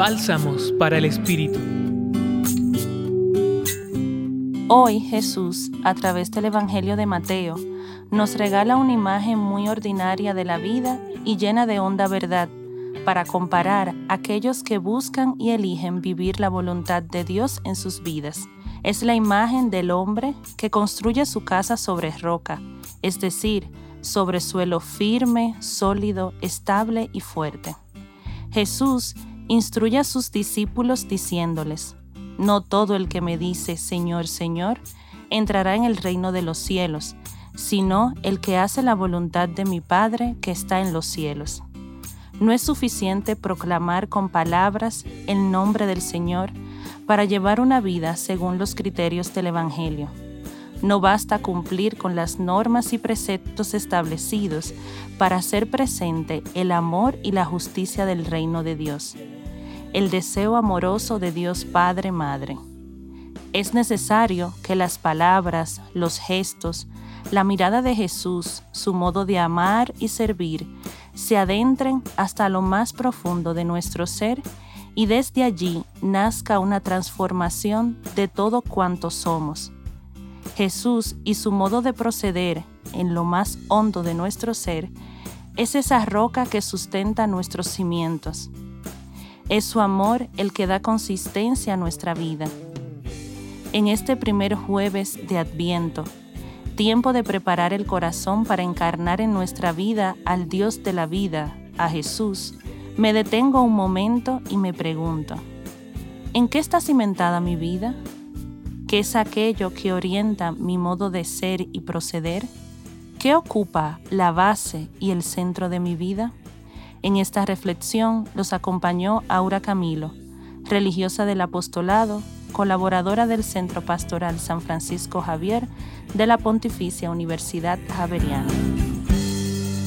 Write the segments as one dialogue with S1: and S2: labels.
S1: Bálsamos para el Espíritu.
S2: Hoy Jesús, a través del Evangelio de Mateo, nos regala una imagen muy ordinaria de la vida y llena de honda verdad para comparar a aquellos que buscan y eligen vivir la voluntad de Dios en sus vidas. Es la imagen del hombre que construye su casa sobre roca, es decir, sobre suelo firme, sólido, estable y fuerte. Jesús instruye a sus discípulos diciéndoles, No todo el que me dice, Señor, Señor, entrará en el reino de los cielos, sino el que hace la voluntad de mi Padre que está en los cielos. No es suficiente proclamar con palabras el nombre del Señor para llevar una vida según los criterios del Evangelio no basta cumplir con las normas y preceptos establecidos para hacer presente el amor y la justicia del reino de Dios, el deseo amoroso de Dios Padre Madre. Es necesario que las palabras, los gestos, la mirada de Jesús, su modo de amar y servir, se adentren hasta lo más profundo de nuestro ser y desde allí nazca una transformación de todo cuanto somos Jesús y su modo de proceder en lo más hondo de nuestro ser es esa roca que sustenta nuestros cimientos. Es su amor el que da consistencia a nuestra vida. En este primer jueves de Adviento, tiempo de preparar el corazón para encarnar en nuestra vida al Dios de la vida, a Jesús, me detengo un momento y me pregunto, ¿en qué está cimentada mi vida? ¿Qué es aquello que orienta mi modo de ser y proceder? ¿Qué ocupa la base y el centro de mi vida? En esta reflexión los acompañó Aura Camilo, religiosa del apostolado, colaboradora del Centro Pastoral San Francisco Javier de la Pontificia Universidad Javeriana.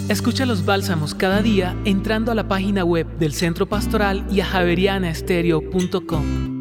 S1: Escucha los bálsamos cada día entrando a la página web del Centro Pastoral y a javerianaestereo.com.